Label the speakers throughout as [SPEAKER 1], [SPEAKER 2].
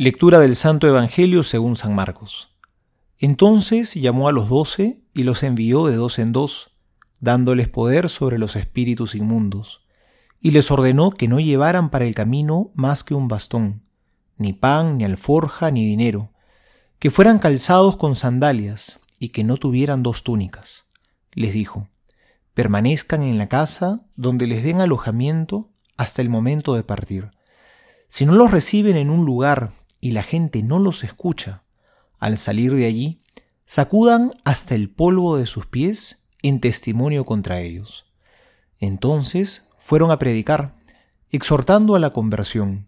[SPEAKER 1] Lectura del Santo Evangelio según San Marcos. Entonces llamó a los doce y los envió de dos en dos, dándoles poder sobre los espíritus inmundos, y les ordenó que no llevaran para el camino más que un bastón, ni pan, ni alforja, ni dinero, que fueran calzados con sandalias, y que no tuvieran dos túnicas. Les dijo, permanezcan en la casa donde les den alojamiento hasta el momento de partir. Si no los reciben en un lugar y la gente no los escucha, al salir de allí, sacudan hasta el polvo de sus pies en testimonio contra ellos. Entonces fueron a predicar, exhortando a la conversión,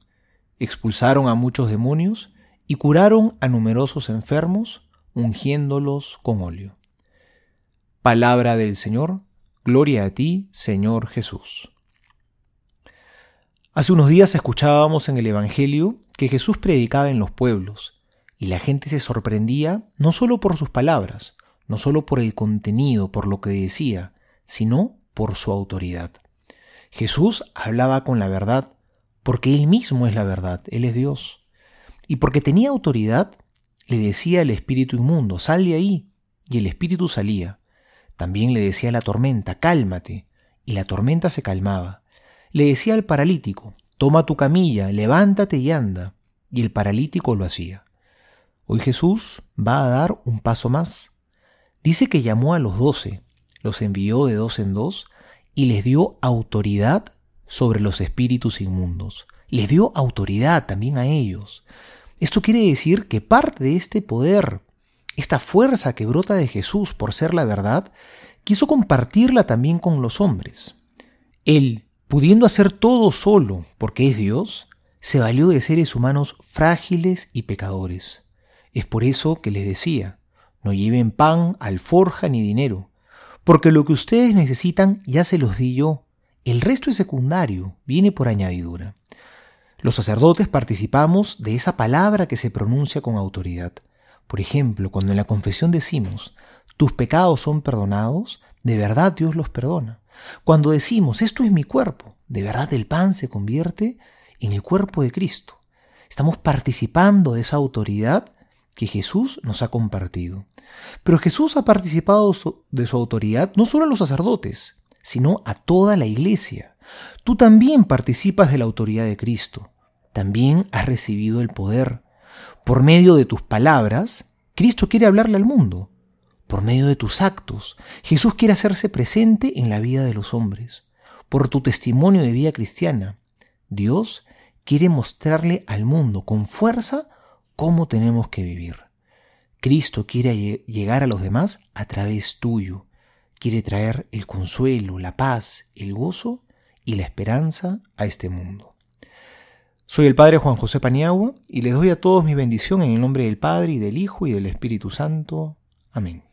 [SPEAKER 1] expulsaron a muchos demonios y curaron a numerosos enfermos, ungiéndolos con óleo. Palabra del Señor, gloria a ti, Señor Jesús. Hace unos días escuchábamos en el Evangelio que Jesús predicaba en los pueblos, y la gente se sorprendía no solo por sus palabras, no solo por el contenido, por lo que decía, sino por su autoridad. Jesús hablaba con la verdad porque Él mismo es la verdad, Él es Dios. Y porque tenía autoridad, le decía al espíritu inmundo, sal de ahí, y el espíritu salía. También le decía a la tormenta, cálmate, y la tormenta se calmaba. Le decía al paralítico, Toma tu camilla, levántate y anda. Y el paralítico lo hacía. Hoy Jesús va a dar un paso más. Dice que llamó a los doce, los envió de dos en dos y les dio autoridad sobre los espíritus inmundos. Les dio autoridad también a ellos. Esto quiere decir que parte de este poder, esta fuerza que brota de Jesús por ser la verdad, quiso compartirla también con los hombres. Él Pudiendo hacer todo solo porque es Dios, se valió de seres humanos frágiles y pecadores. Es por eso que les decía, no lleven pan, alforja ni dinero, porque lo que ustedes necesitan ya se los di yo. El resto es secundario, viene por añadidura. Los sacerdotes participamos de esa palabra que se pronuncia con autoridad. Por ejemplo, cuando en la confesión decimos, tus pecados son perdonados, de verdad Dios los perdona. Cuando decimos, esto es mi cuerpo, de verdad el pan se convierte en el cuerpo de Cristo. Estamos participando de esa autoridad que Jesús nos ha compartido. Pero Jesús ha participado de su autoridad no solo a los sacerdotes, sino a toda la iglesia. Tú también participas de la autoridad de Cristo. También has recibido el poder. Por medio de tus palabras, Cristo quiere hablarle al mundo por medio de tus actos. Jesús quiere hacerse presente en la vida de los hombres. Por tu testimonio de vida cristiana, Dios quiere mostrarle al mundo con fuerza cómo tenemos que vivir. Cristo quiere llegar a los demás a través tuyo. Quiere traer el consuelo, la paz, el gozo y la esperanza a este mundo. Soy el Padre Juan José Paniagua y les doy a todos mi bendición en el nombre del Padre y del Hijo y del Espíritu Santo. Amén.